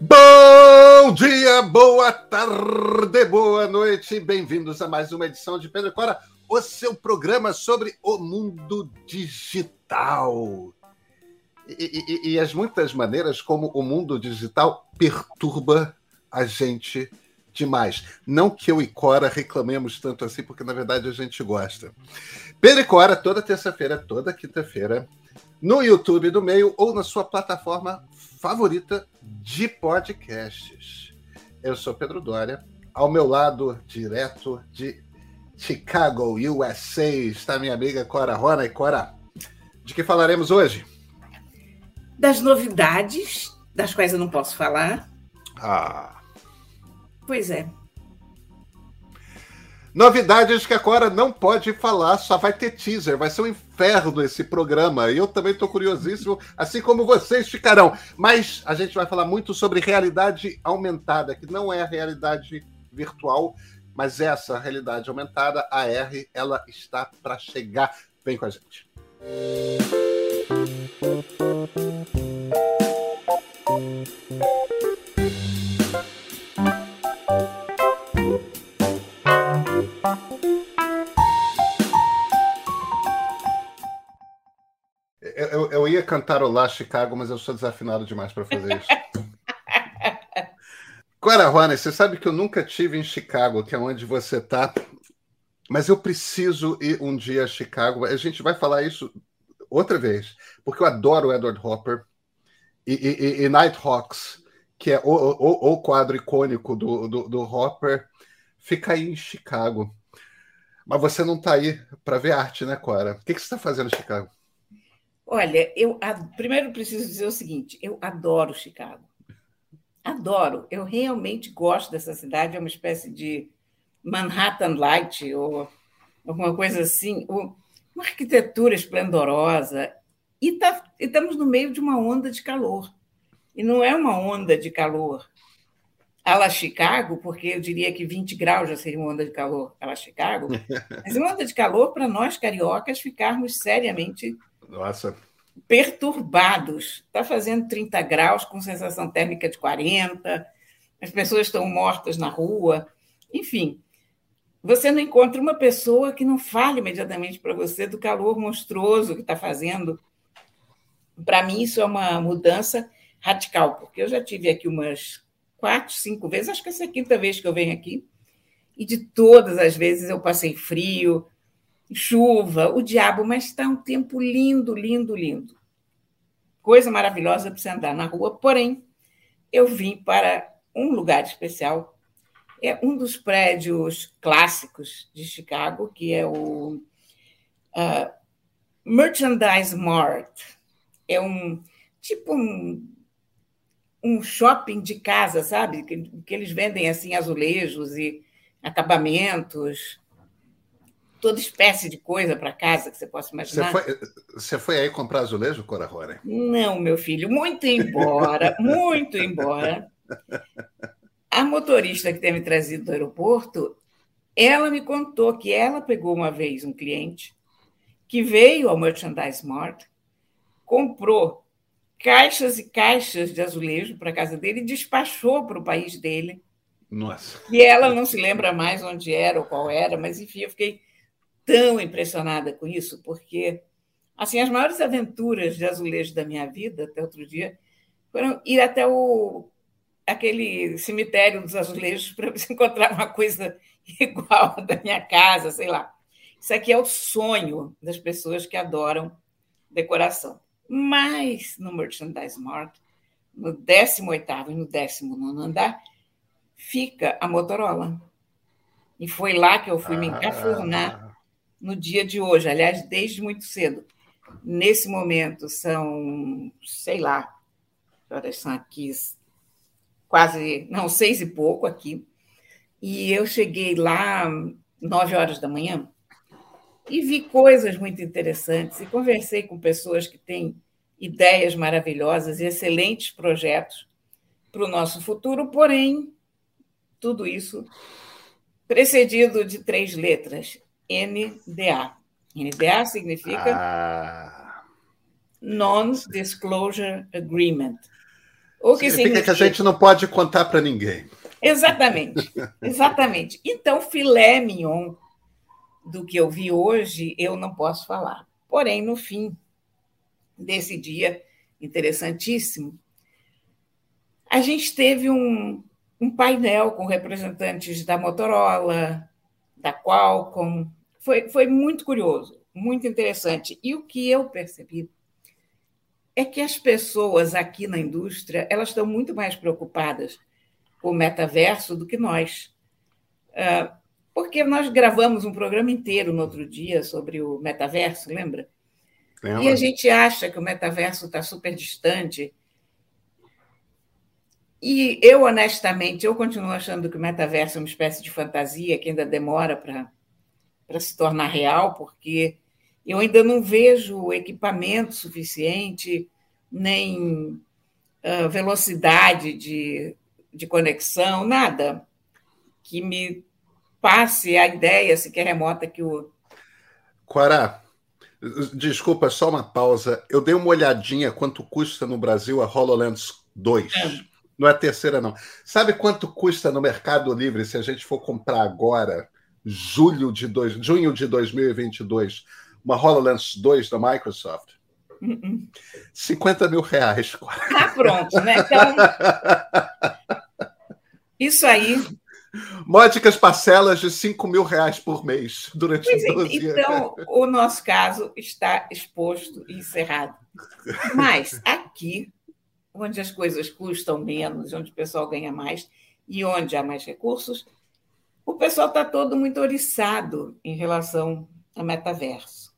Bom dia, boa tarde, boa noite, bem-vindos a mais uma edição de Pedro Cora, o seu programa sobre o mundo digital. E, e, e, as muitas maneiras como o mundo digital perturba a gente demais. Não que eu e Cora reclamemos tanto assim, porque na verdade a gente gosta. Pedro e Cora, toda terça-feira, toda quinta-feira, no YouTube do meio ou na sua plataforma favorita de podcasts. Eu sou Pedro Dória, ao meu lado, direto de Chicago, USA, está minha amiga Cora Rona. E Cora, de que falaremos hoje? Das novidades, das quais eu não posso falar. Ah. Pois é. Novidades que a Cora não pode falar, só vai ter teaser. Vai ser um inferno esse programa. E eu também estou curiosíssimo, assim como vocês ficarão. Mas a gente vai falar muito sobre realidade aumentada, que não é a realidade virtual, mas essa realidade aumentada, a R, ela está para chegar. Vem com a gente. Eu, eu ia cantarolar Chicago, mas eu sou desafinado demais para fazer isso. Agora, Rony, você sabe que eu nunca tive em Chicago, que é onde você está, mas eu preciso ir um dia a Chicago. A gente vai falar isso outra vez, porque eu adoro Edward Hopper e, e, e Nighthawks, que é o, o, o quadro icônico do, do, do Hopper, fica aí em Chicago. Mas você não está aí para ver arte, né, Cora? O que, que você está fazendo em Chicago? Olha, eu primeiro preciso dizer o seguinte: eu adoro Chicago. Adoro. Eu realmente gosto dessa cidade. É uma espécie de Manhattan Light ou alguma coisa assim. Uma arquitetura esplendorosa. E, tá, e estamos no meio de uma onda de calor. E não é uma onda de calor a la Chicago, porque eu diria que 20 graus já seria uma onda de calor a la Chicago, mas uma onda de calor para nós cariocas ficarmos seriamente Nossa. perturbados. Está fazendo 30 graus com sensação térmica de 40, as pessoas estão mortas na rua, enfim. Você não encontra uma pessoa que não fale imediatamente para você do calor monstruoso que está fazendo. Para mim, isso é uma mudança radical, porque eu já tive aqui umas quatro, cinco vezes, acho que essa é a quinta vez que eu venho aqui, e de todas as vezes eu passei frio, chuva, o diabo, mas está um tempo lindo, lindo, lindo. Coisa maravilhosa para você andar na rua, porém, eu vim para um lugar especial, é um dos prédios clássicos de Chicago, que é o uh, Merchandise Mart. É um tipo um um shopping de casa, sabe? Que, que eles vendem assim azulejos e acabamentos, toda espécie de coisa para casa que você possa imaginar. Você foi, você foi aí comprar azulejo, Cora Rora? Não, meu filho, muito embora, muito embora. A motorista que tem me trazido do aeroporto, ela me contou que ela pegou uma vez um cliente que veio ao Merchandise Mart, comprou caixas e caixas de azulejo para a casa dele e despachou para o país dele. Nossa. E ela não se lembra mais onde era ou qual era, mas enfim, eu fiquei tão impressionada com isso, porque assim as maiores aventuras de azulejo da minha vida até outro dia foram ir até o aquele cemitério dos azulejos para encontrar uma coisa igual da minha casa, sei lá. Isso aqui é o sonho das pessoas que adoram decoração. Mas no Merchandise Mart, no 18º e no 19 andar, fica a Motorola. E foi lá que eu fui me encafurnar ah. No dia de hoje, aliás, desde muito cedo. Nesse momento são, sei lá, horas são aqui, quase, não, seis e pouco aqui. E eu cheguei lá nove horas da manhã e vi coisas muito interessantes e conversei com pessoas que têm ideias maravilhosas e excelentes projetos para o nosso futuro, porém, tudo isso precedido de três letras: NDA. NDA significa ah. Non-Disclosure Agreement, O que significa, significa que a gente não pode contar para ninguém. Exatamente, exatamente. Então, filé mignon do que eu vi hoje, eu não posso falar. Porém, no fim desse dia interessantíssimo, a gente teve um, um painel com representantes da Motorola, da Qualcomm. Foi, foi muito curioso, muito interessante. E o que eu percebi é que as pessoas aqui na indústria elas estão muito mais preocupadas com o metaverso do que nós. Ah, porque nós gravamos um programa inteiro no outro dia sobre o metaverso, lembra? Lembra. E a gente acha que o metaverso está super distante. E eu, honestamente, eu continuo achando que o metaverso é uma espécie de fantasia que ainda demora para se tornar real, porque eu ainda não vejo equipamento suficiente, nem uh, velocidade de, de conexão, nada que me passe a ideia, sequer remota, que o. Quará, desculpa, só uma pausa. Eu dei uma olhadinha quanto custa no Brasil a HoloLens 2. É. Não é a terceira, não. Sabe quanto custa no Mercado Livre se a gente for comprar agora, julho de dois, junho de 2022? uma HoloLens 2 da Microsoft? Uh -uh. 50 mil reais. Ah, pronto, né? Então, isso aí. Módicas parcelas de 5 mil reais por mês durante pois 12 é, Então, o nosso caso está exposto e encerrado. Mas aqui, onde as coisas custam menos, onde o pessoal ganha mais e onde há mais recursos, o pessoal está todo muito oriçado em relação ao metaverso.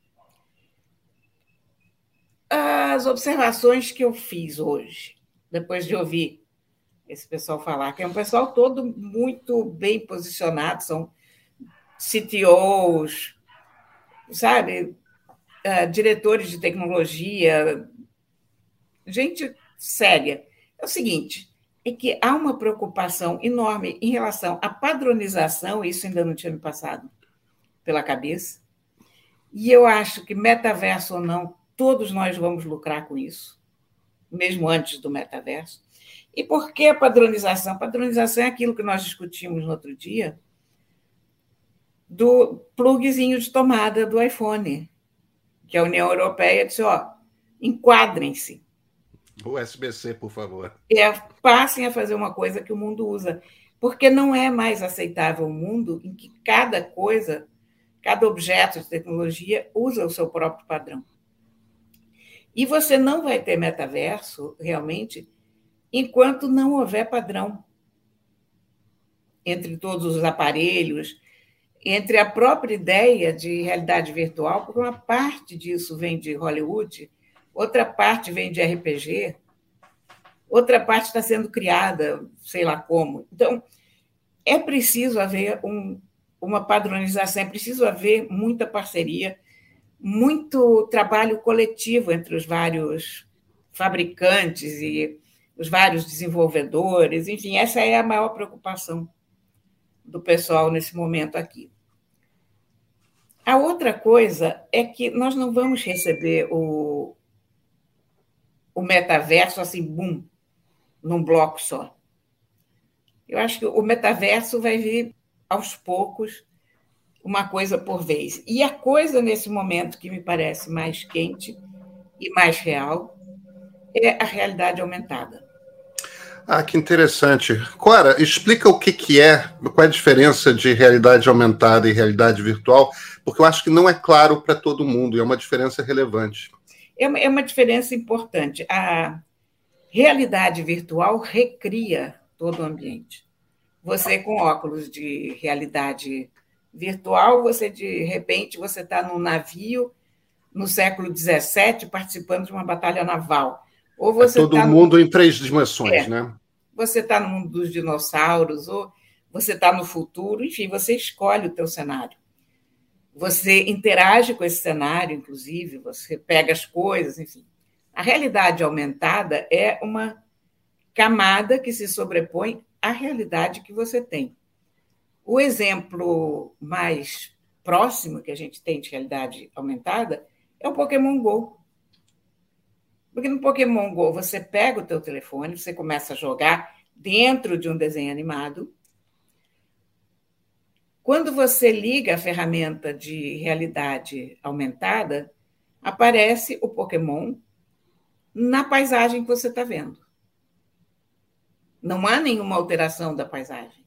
As observações que eu fiz hoje, depois de ouvir esse pessoal falar, que é um pessoal todo muito bem posicionado, são CTOs, sabe, uh, diretores de tecnologia, gente séria. É o seguinte, é que há uma preocupação enorme em relação à padronização, isso ainda não tinha me passado pela cabeça, e eu acho que metaverso ou não, Todos nós vamos lucrar com isso, mesmo antes do metaverso. E por que padronização? padronização é aquilo que nós discutimos no outro dia do plugzinho de tomada do iPhone, que a União Europeia disse, ó, enquadrem-se. USB-C, por favor. É, passem a fazer uma coisa que o mundo usa, porque não é mais aceitável um mundo em que cada coisa, cada objeto de tecnologia usa o seu próprio padrão. E você não vai ter metaverso, realmente, enquanto não houver padrão entre todos os aparelhos, entre a própria ideia de realidade virtual, porque uma parte disso vem de Hollywood, outra parte vem de RPG, outra parte está sendo criada, sei lá como. Então, é preciso haver um, uma padronização, é preciso haver muita parceria muito trabalho coletivo entre os vários fabricantes e os vários desenvolvedores, enfim, essa é a maior preocupação do pessoal nesse momento aqui. A outra coisa é que nós não vamos receber o, o metaverso assim, bum, num bloco só. Eu acho que o metaverso vai vir aos poucos, uma coisa por vez. E a coisa, nesse momento, que me parece mais quente e mais real, é a realidade aumentada. Ah, que interessante. Cora, explica o que, que é, qual é a diferença de realidade aumentada e realidade virtual, porque eu acho que não é claro para todo mundo e é uma diferença relevante. É uma, é uma diferença importante. A realidade virtual recria todo o ambiente. Você, com óculos de realidade virtual, você de repente você está num navio no século XVII participando de uma batalha naval. Ou você é todo tá mundo no... em três dimensões, é, né? Você está no mundo dos dinossauros, ou você está no futuro, enfim, você escolhe o teu cenário. Você interage com esse cenário, inclusive, você pega as coisas, enfim. A realidade aumentada é uma camada que se sobrepõe à realidade que você tem. O exemplo mais próximo que a gente tem de realidade aumentada é o Pokémon Go. Porque no Pokémon Go você pega o teu telefone, você começa a jogar dentro de um desenho animado. Quando você liga a ferramenta de realidade aumentada, aparece o Pokémon na paisagem que você está vendo. Não há nenhuma alteração da paisagem.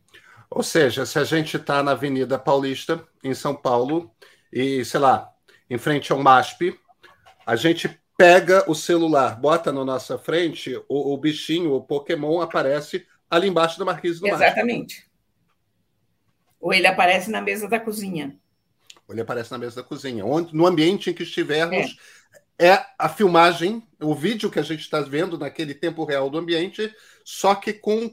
Ou seja, se a gente está na Avenida Paulista, em São Paulo, e, sei lá, em frente ao MASP, a gente pega o celular, bota na nossa frente, o, o bichinho, o Pokémon, aparece ali embaixo da marquise do MASP. Exatamente. Ou ele aparece na mesa da cozinha. Ou ele aparece na mesa da cozinha. Onde, no ambiente em que estivermos, é. é a filmagem, o vídeo que a gente está vendo naquele tempo real do ambiente, só que com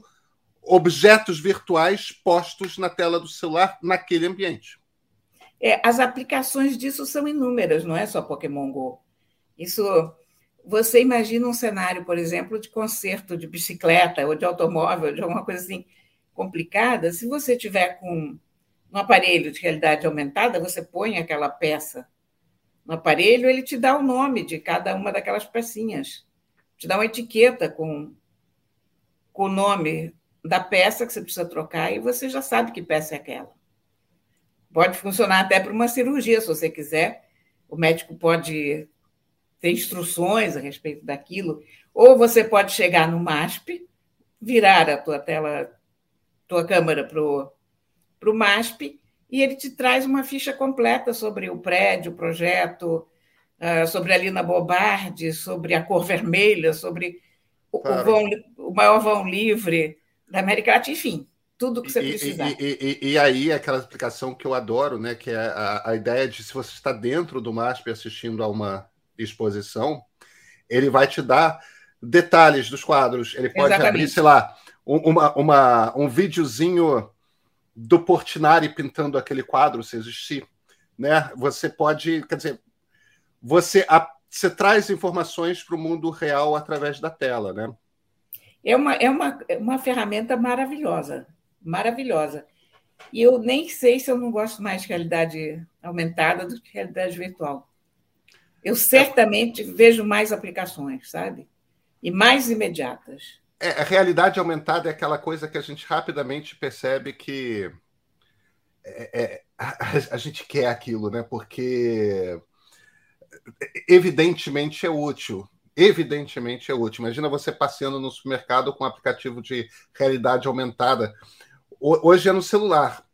objetos virtuais postos na tela do celular naquele ambiente. É, as aplicações disso são inúmeras, não é só Pokémon Go. Isso, você imagina um cenário, por exemplo, de concerto de bicicleta ou de automóvel, de alguma coisa assim complicada. Se você tiver com um aparelho de realidade aumentada, você põe aquela peça no aparelho, ele te dá o nome de cada uma daquelas pecinhas, te dá uma etiqueta com, com o nome da peça que você precisa trocar e você já sabe que peça é aquela. Pode funcionar até para uma cirurgia, se você quiser. O médico pode ter instruções a respeito daquilo, ou você pode chegar no MASP, virar a tua tela, tua câmera para o MASP, e ele te traz uma ficha completa sobre o prédio, o projeto, ah, sobre a Lina Bobardi, sobre a cor vermelha, sobre claro. o, vão, o maior vão livre da América Latina, enfim, tudo que você precisar. E, e, e, aí, aquela explicação que eu adoro, né, que é a, a ideia de se você está dentro do MASP assistindo a uma exposição, ele vai te dar detalhes dos quadros. Ele pode Exatamente. abrir, sei lá, uma, uma, um videozinho do Portinari pintando aquele quadro, se existir. Né? Você pode, quer dizer, você, a, você traz informações para o mundo real através da tela, né? É uma, é uma, uma ferramenta maravilhosa, maravilhosa. E eu nem sei se eu não gosto mais de realidade aumentada do que realidade virtual. Eu certamente vejo mais aplicações, sabe? E mais imediatas. É, a realidade aumentada é aquela coisa que a gente rapidamente percebe que é, é, a, a, gente quer aquilo, né? Porque evidentemente é útil evidentemente é útil. Imagina você passeando no supermercado com um aplicativo de realidade aumentada. Hoje é no celular,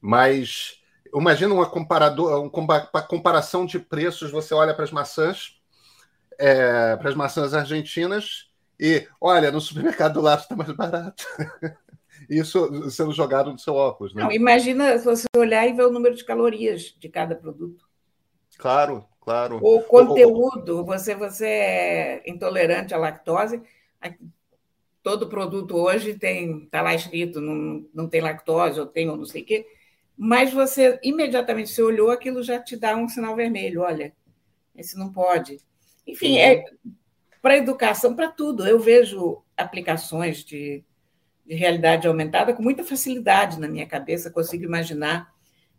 mas imagina uma, comparador, uma comparação de preços. Você olha para as maçãs, é, para as maçãs argentinas, e olha, no supermercado do lado está mais barato. Isso sendo jogado no seu óculos. Né? Não, imagina você olhar e ver o número de calorias de cada produto. Claro, Claro. O conteúdo, você, você é intolerante à lactose, todo produto hoje tem, está lá escrito, não, não tem lactose, ou tem ou não sei o quê, mas você imediatamente se olhou, aquilo já te dá um sinal vermelho, olha, esse não pode. Enfim, é para educação, para tudo. Eu vejo aplicações de, de realidade aumentada com muita facilidade na minha cabeça, consigo imaginar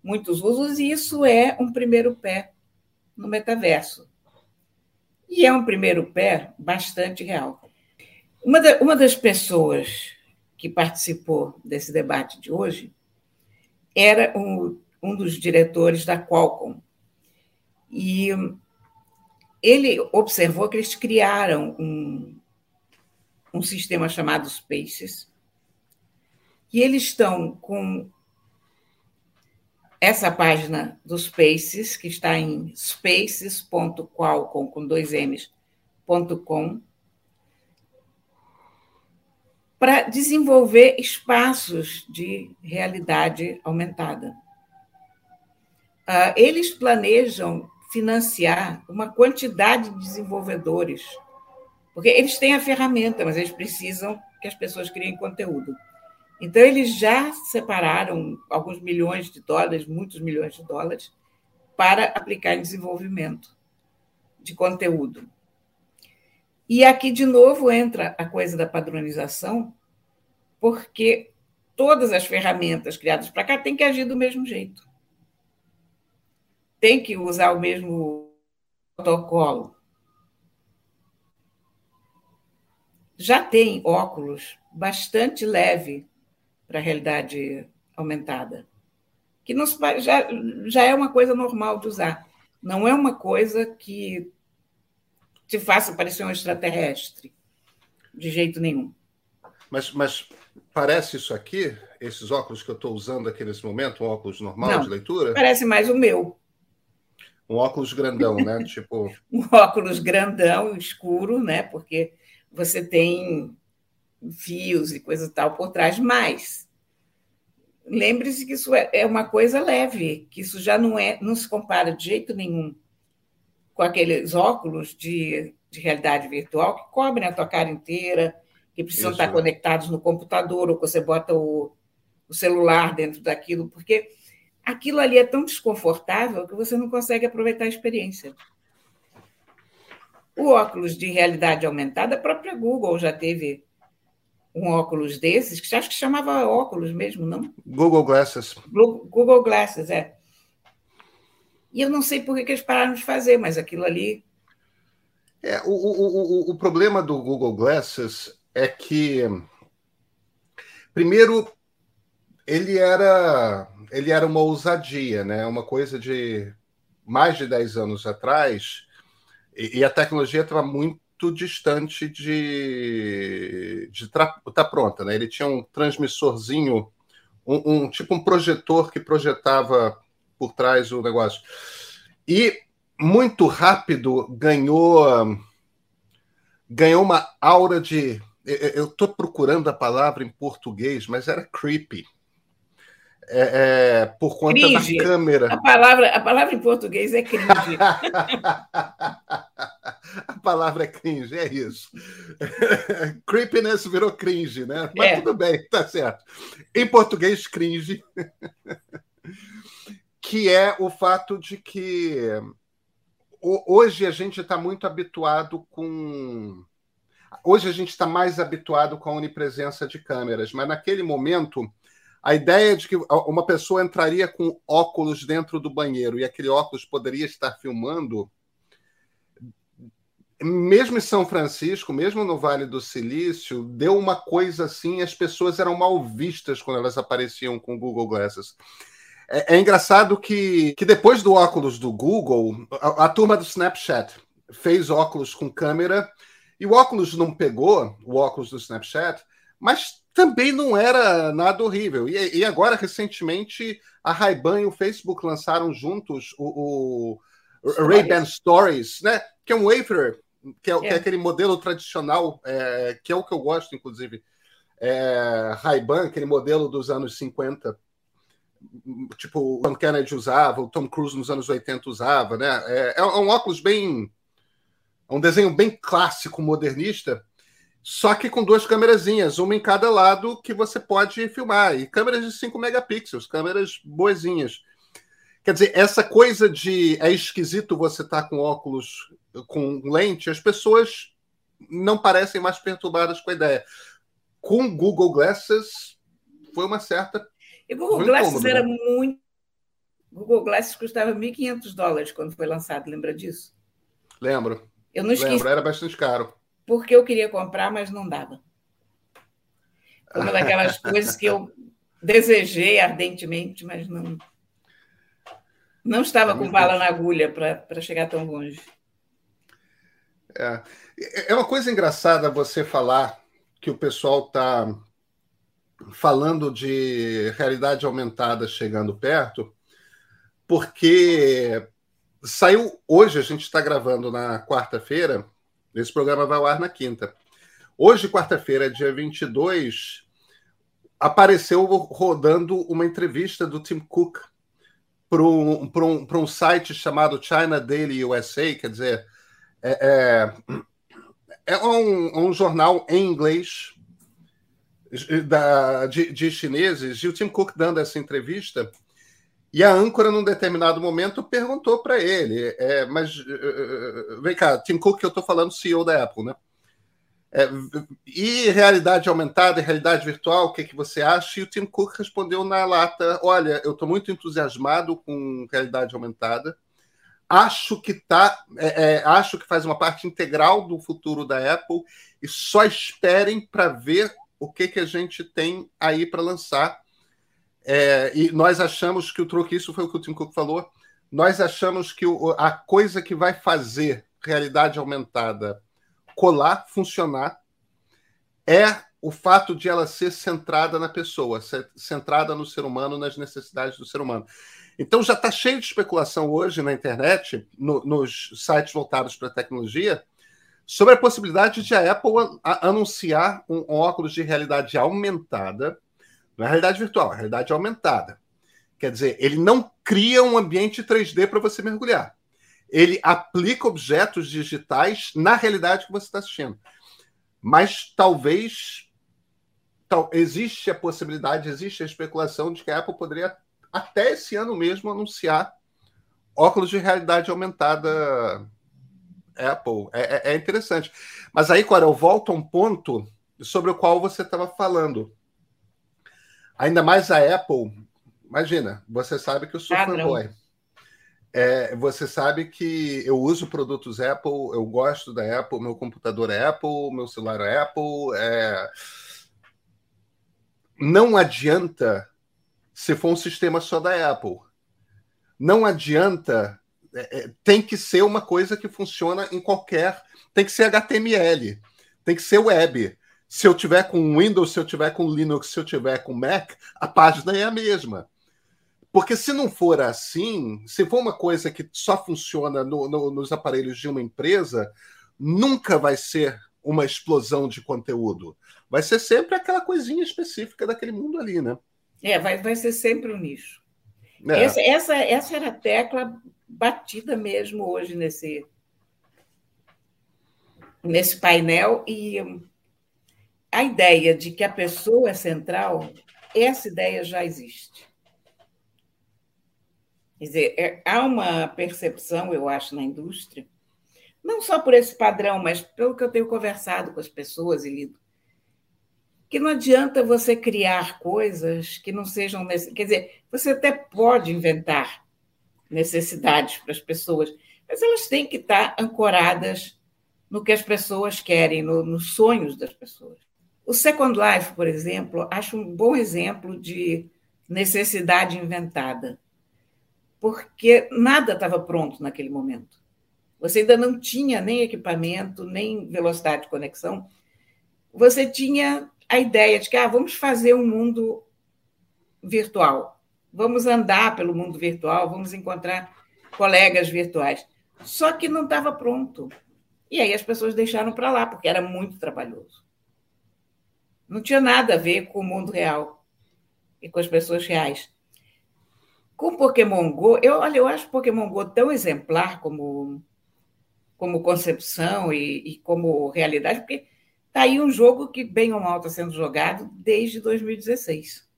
muitos usos, e isso é um primeiro pé no metaverso. E é um primeiro pé bastante real. Uma, da, uma das pessoas que participou desse debate de hoje era um, um dos diretores da Qualcomm. E ele observou que eles criaram um, um sistema chamado Spaces, e eles estão com essa página do Spaces, que está em spaces.qualcom, com dois M's, .com, para desenvolver espaços de realidade aumentada. Uh, eles planejam financiar uma quantidade de desenvolvedores, porque eles têm a ferramenta, mas eles precisam que as pessoas criem conteúdo. Então, eles já separaram alguns milhões de dólares, muitos milhões de dólares, para aplicar em desenvolvimento de conteúdo. E aqui, de novo, entra a coisa da padronização, porque todas as ferramentas criadas para cá têm que agir do mesmo jeito. Tem que usar o mesmo protocolo. já tem óculos bastante leve para a realidade aumentada, que não, já, já é uma coisa normal de usar. Não é uma coisa que te faça parecer um extraterrestre, de jeito nenhum. Mas, mas parece isso aqui, esses óculos que eu estou usando aqui nesse momento, um óculos normal não, de leitura? Parece mais o meu. Um óculos grandão, né? tipo. Um óculos grandão, escuro, né? Porque você tem fios e coisa tal por trás, mas lembre-se que isso é, é uma coisa leve, que isso já não é, não se compara de jeito nenhum com aqueles óculos de, de realidade virtual que cobrem a tua cara inteira, que precisam isso. estar conectados no computador, ou que você bota o, o celular dentro daquilo, porque aquilo ali é tão desconfortável que você não consegue aproveitar a experiência. O óculos de realidade aumentada, a própria Google já teve um óculos desses, que acho que chamava óculos mesmo, não? Google Glasses. Google Glasses, é. E eu não sei por que eles pararam de fazer, mas aquilo ali. É, o, o, o, o problema do Google Glasses é que, primeiro, ele era ele era uma ousadia, né? Uma coisa de mais de 10 anos atrás, e, e a tecnologia estava muito distante de estar tá pronta, né? Ele tinha um transmissorzinho, um, um, tipo um projetor que projetava por trás o negócio. E muito rápido ganhou ganhou uma aura de eu estou procurando a palavra em português, mas era creepy é, é, por conta cringe. da câmera. A palavra, a palavra em português é cringe. a palavra é cringe, é isso. Creepiness virou cringe, né? Mas é. tudo bem, tá certo. Em português, cringe. que é o fato de que hoje a gente está muito habituado com. Hoje a gente está mais habituado com a onipresença de câmeras, mas naquele momento a ideia de que uma pessoa entraria com óculos dentro do banheiro e aquele óculos poderia estar filmando, mesmo em São Francisco, mesmo no Vale do Silício, deu uma coisa assim, as pessoas eram mal vistas quando elas apareciam com Google Glasses. É, é engraçado que, que depois do óculos do Google, a, a turma do Snapchat fez óculos com câmera e o óculos não pegou, o óculos do Snapchat, mas também não era nada horrível. E, e agora, recentemente, a Ray-Ban e o Facebook lançaram juntos o, o Ray-Ban Stories, né? que é um wafer, que é, é. Que é aquele modelo tradicional, é, que é o que eu gosto, inclusive. É, Ray-Ban, aquele modelo dos anos 50, tipo o Tom Kennedy usava, o Tom Cruise nos anos 80 usava, né? É, é um óculos bem. É um desenho bem clássico, modernista, só que com duas câmerazinhas, uma em cada lado que você pode filmar. E câmeras de 5 megapixels, câmeras boazinhas. Quer dizer, essa coisa de é esquisito você estar tá com óculos com lente, as pessoas não parecem mais perturbadas com a ideia. Com Google Glasses, foi uma certa. E Google Glasses incômodo, era né? muito. Google Glasses custava 1.500 dólares quando foi lançado, lembra disso? Lembro. Eu não esqueci. Lembro, era bastante caro porque eu queria comprar, mas não dava. Foi uma daquelas coisas que eu desejei ardentemente, mas não não estava com bala na agulha para chegar tão longe. É. é uma coisa engraçada você falar que o pessoal está falando de realidade aumentada chegando perto, porque saiu hoje, a gente está gravando na quarta-feira, esse programa vai ao ar na quinta. Hoje, quarta-feira, dia 22, apareceu rodando uma entrevista do Tim Cook para um, um, um site chamado China Daily USA, quer dizer, é, é, é um, um, jornal em inglês da, de, de chineses, e o Tim Cook dando essa entrevista e a âncora, num determinado momento, perguntou para ele: é, Mas uh, vem cá, Tim Cook, eu estou falando, CEO da Apple, né? É, e realidade aumentada realidade virtual, o que, que você acha? E o Tim Cook respondeu na lata: Olha, eu estou muito entusiasmado com realidade aumentada, acho que tá, é, é, acho que faz uma parte integral do futuro da Apple e só esperem para ver o que, que a gente tem aí para lançar. É, e nós achamos que o truque, isso foi o que o Tim Cook falou, nós achamos que o, a coisa que vai fazer realidade aumentada colar, funcionar, é o fato de ela ser centrada na pessoa, centrada no ser humano, nas necessidades do ser humano. Então já está cheio de especulação hoje na internet, no, nos sites voltados para a tecnologia, sobre a possibilidade de a Apple a, anunciar um, um, óculos de realidade aumentada, não é realidade virtual, é realidade aumentada. Quer dizer, ele não cria um ambiente 3D para você mergulhar. Ele aplica objetos digitais na realidade que você está assistindo. Mas talvez tal, existe a possibilidade, existe a especulação de que a Apple poderia até esse ano mesmo anunciar óculos de realidade aumentada Apple. É, é, é interessante. Mas aí, Cora, eu volto a um ponto sobre o qual você estava falando. Ainda mais a Apple. Imagina, você sabe que eu sou fanboy. É, você sabe que eu uso produtos Apple, eu gosto da Apple, meu computador é Apple, meu celular é Apple. É não adianta se for um sistema só da Apple. Não adianta. É, é, tem que ser uma coisa que funciona em qualquer. Tem que ser HTML, tem que ser web. Se eu tiver com Windows, se eu tiver com Linux, se eu tiver com Mac, a página é a mesma. Porque se não for assim, se for uma coisa que só funciona no, no, nos aparelhos de uma empresa, nunca vai ser uma explosão de conteúdo vai ser sempre aquela coisinha específica daquele mundo ali, né? É, vai, vai ser sempre um nicho. É. Essa, essa, essa era a tecla batida mesmo hoje nesse, nesse painel e a ideia de que a pessoa é central, essa ideia já existe. Quer dizer, é, há uma percepção, eu acho, na indústria, não só por esse padrão, mas pelo que eu tenho conversado com as pessoas e lido, que não adianta você criar coisas que não sejam. Quer dizer, você até pode inventar necessidades para as pessoas, mas elas têm que estar ancoradas no que as pessoas querem, no, nos sonhos das pessoas. O Second Life, por exemplo, acho um bom exemplo de necessidade inventada, porque nada estava pronto naquele momento. Você ainda não tinha nem equipamento, nem velocidade de conexão. Você tinha a ideia de que ah, vamos fazer um mundo virtual, vamos andar pelo mundo virtual, vamos encontrar colegas virtuais. Só que não estava pronto. E aí as pessoas deixaram para lá, porque era muito trabalhoso. Não tinha nada a ver com o mundo real e com as pessoas reais. Com Pokémon Go, eu, olha, eu acho Pokémon Go tão exemplar como, como concepção e, e como realidade, porque Está aí um jogo que, bem ou mal, está sendo jogado desde 2016.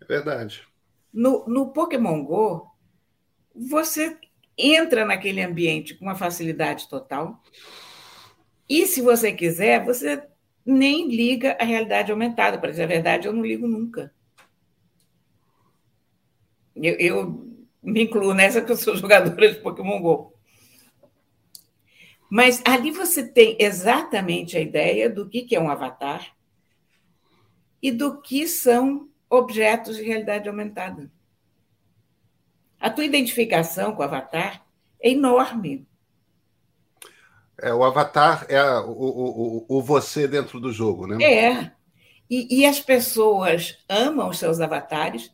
É verdade. No, no Pokémon Go, você entra naquele ambiente com uma facilidade total. E, se você quiser, você nem liga a realidade aumentada. Para dizer a verdade, eu não ligo nunca. Eu, eu me incluo nessa que eu sou jogadora de Pokémon Go. Mas ali você tem exatamente a ideia do que é um avatar e do que são objetos de realidade aumentada. A tua identificação com o avatar é enorme. É, o avatar é o, o, o, você dentro do jogo, né? É. E, e as pessoas amam os seus avatares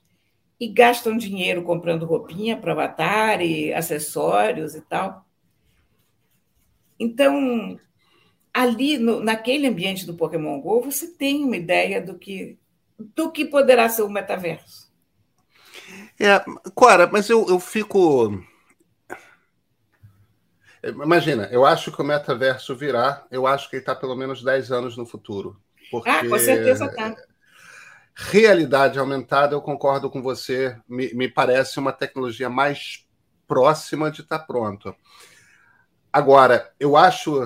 e gastam dinheiro comprando roupinha para avatar e acessórios e tal. Então, ali no, naquele ambiente do Pokémon Go, você tem uma ideia do que do que poderá ser o metaverso. É, Cora, mas eu, eu fico. Imagina, eu acho que o metaverso virá, eu acho que ele está pelo menos 10 anos no futuro. Porque ah, com certeza está. Realidade aumentada, eu concordo com você, me, me parece uma tecnologia mais próxima de estar tá pronto. Agora, eu acho.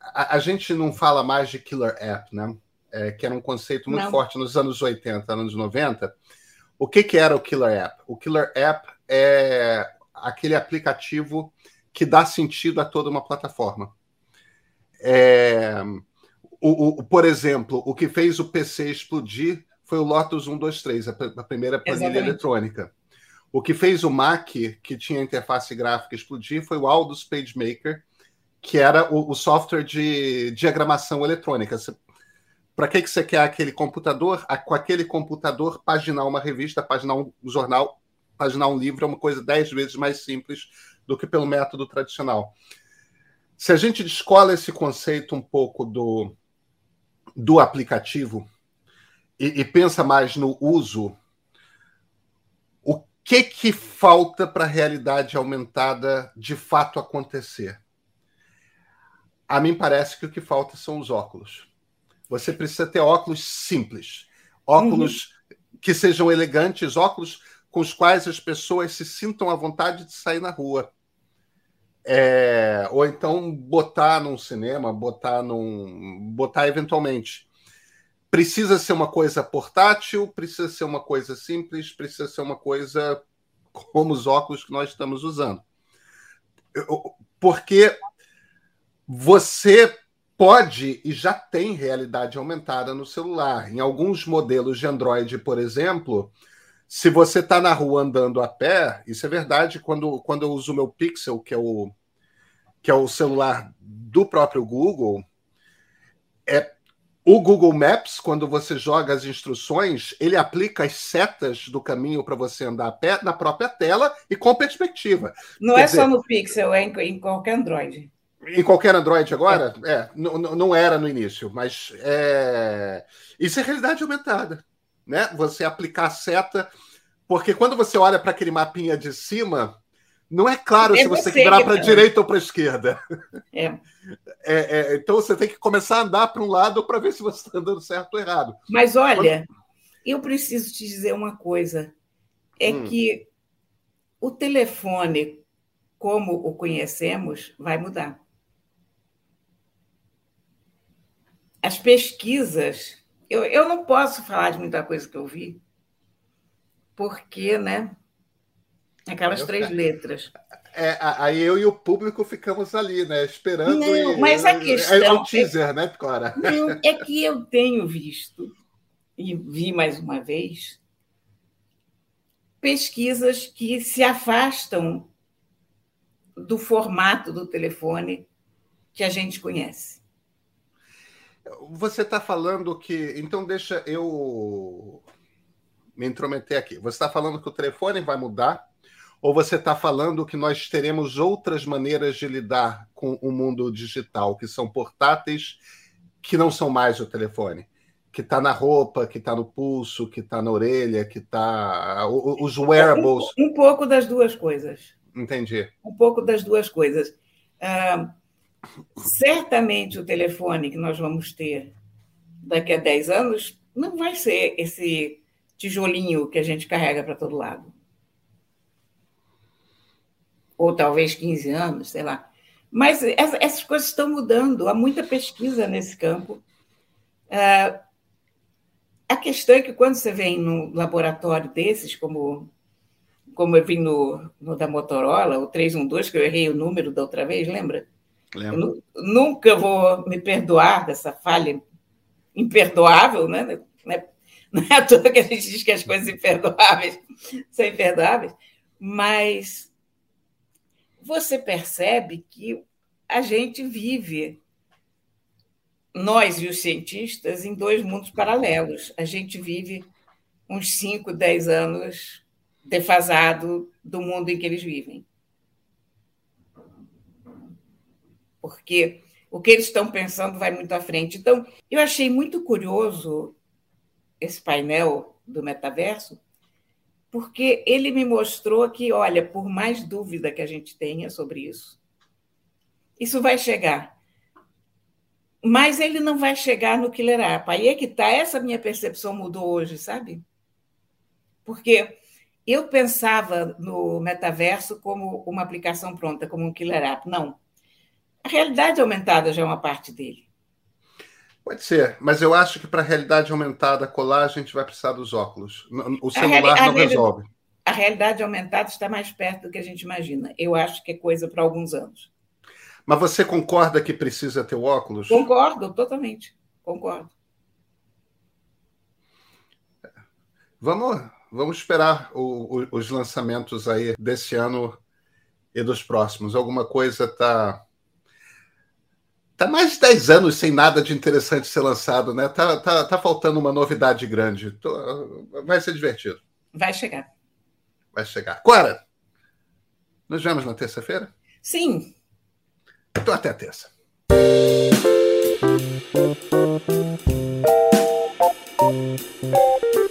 A, a, gente não fala mais de killer app, né? É, que era um conceito muito não. forte nos anos 80, anos 90. O que, que era o killer app? O killer app é aquele aplicativo que dá sentido a toda uma plataforma. É, o, o, por exemplo, o que fez o PC explodir foi o Lotus 123, a, a primeira planilha Exatamente. eletrônica. O que fez o Mac, que tinha interface gráfica, explodir foi o Aldus PageMaker, que era o, o software de diagramação eletrônica. Para que, que você quer aquele computador? com aquele computador, paginar uma revista, paginar um jornal, paginar um livro é uma coisa dez vezes mais simples do que pelo método tradicional. Se a gente descola esse conceito um pouco do, do aplicativo e, e pensa mais no uso, o que, que falta para a realidade aumentada de fato acontecer? A mim parece que o que falta são os óculos. Você precisa ter óculos simples, óculos uhum. que sejam elegantes, óculos com os quais as pessoas se sintam à vontade de sair na rua. É, ou então botar num cinema, botar num. botar eventualmente. Precisa ser uma coisa portátil, precisa ser uma coisa simples, precisa ser uma coisa como os óculos que nós estamos usando. Porque você pode e já tem realidade aumentada no celular. Em alguns modelos de Android, por exemplo, se você está na rua andando a pé, isso é verdade quando, quando eu uso o meu Pixel, que é o, que é o celular do próprio Google, é o Google Maps, quando você joga as instruções, ele aplica as setas do caminho para você andar a pé na própria tela e com perspectiva. Não Quer é dizer, só no Pixel, é em, em qualquer Android. Em qualquer Android agora? É, é não era no início, mas é... isso é realidade aumentada. Né? Você aplicar a seta, porque quando você olha para aquele mapinha de cima, não é claro é se você, você virar para a direita ou para a esquerda. É. É, é. Então você tem que começar a andar para um lado para ver se você está andando certo ou errado. Mas olha, Quando... eu preciso te dizer uma coisa: é hum. que o telefone, como o conhecemos, vai mudar. as pesquisas, eu, eu não posso falar de muita coisa que eu vi, porque, né? Aquelas eu, três letras. É, aí eu e o público ficamos ali, né? Esperando. Não, e, mas a questão. É, o teaser, é, né, Cora? Não, é que eu tenho visto, e vi mais uma vez, pesquisas que se afastam do formato do telefone que a gente conhece. Você está falando que. Então, deixa eu me intrometer aqui. Você está falando que o telefone vai mudar? Ou você está falando que nós teremos outras maneiras de lidar com o mundo digital, que são portáteis, que não são mais o telefone? Que está na roupa, que está no pulso, que está na orelha, que está. Os wearables. Um, um, pouco das duas coisas. Entendi. Um pouco das duas coisas. Uh, certamente o telefone que nós vamos ter daqui a 10 anos não vai ser esse tijolinho que a gente carrega para todo lado. Ou talvez 15 anos, sei lá. Mas essas coisas estão mudando, há muita pesquisa nesse campo. Ah, a questão é que quando você vem num laboratório desses, como, como eu vi no, no da Motorola, o 312, que eu errei o número da outra vez, lembra? Lembro. nunca vou me perdoar dessa falha imperdoável, né? Não é à toa que a gente diz que as coisas imperdoáveis são imperdoáveis, mas você percebe que a gente vive, nós e os cientistas, em dois mundos paralelos. A gente vive uns 5, 10 anos defasado do mundo em que eles vivem. Porque o que eles estão pensando vai muito à frente. Então, eu achei muito curioso esse painel do metaverso, porque ele me mostrou que, olha, por mais dúvida que a gente tenha sobre isso, isso vai chegar. Mas ele não vai chegar no killer app. Aí é que está, essa minha percepção mudou hoje, sabe? Porque eu pensava no metaverso como uma aplicação pronta, como um killer app. Não. A realidade aumentada já é uma parte dele. Pode ser, mas eu acho que para a realidade aumentada colar, a gente vai precisar dos óculos. O celular a não resolve. A a realidade aumentada está mais perto do que a gente imagina. Eu acho que é coisa para alguns anos. Mas você concorda que precisa ter o óculos? Concordo, totalmente. Concordo. Vamos, vamos esperar o, o, os lançamentos aí desse ano e dos próximos. Alguma coisa está Tá mais de 10 anos sem nada de interessante ser lançado, né? Tá, tá, tá faltando uma novidade grande. Vai ser divertido. Vai chegar. Vai chegar. Cora, nos vemos na terça-feira? Sim. Então até a terça. Thank you.